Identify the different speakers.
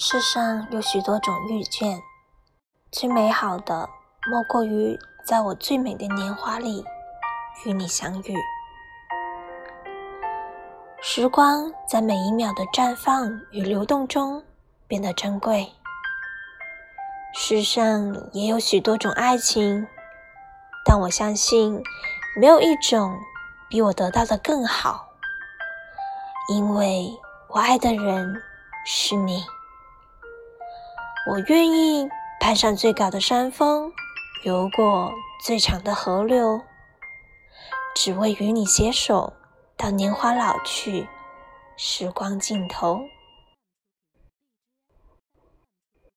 Speaker 1: 世上有许多种遇见，最美好的莫过于在我最美的年华里与你相遇。时光在每一秒的绽放与流动中变得珍贵。世上也有许多种爱情，但我相信没有一种比我得到的更好，因为我爱的人是你。我愿意攀上最高的山峰，游过最长的河流，只为与你携手到年华老去，时光尽头。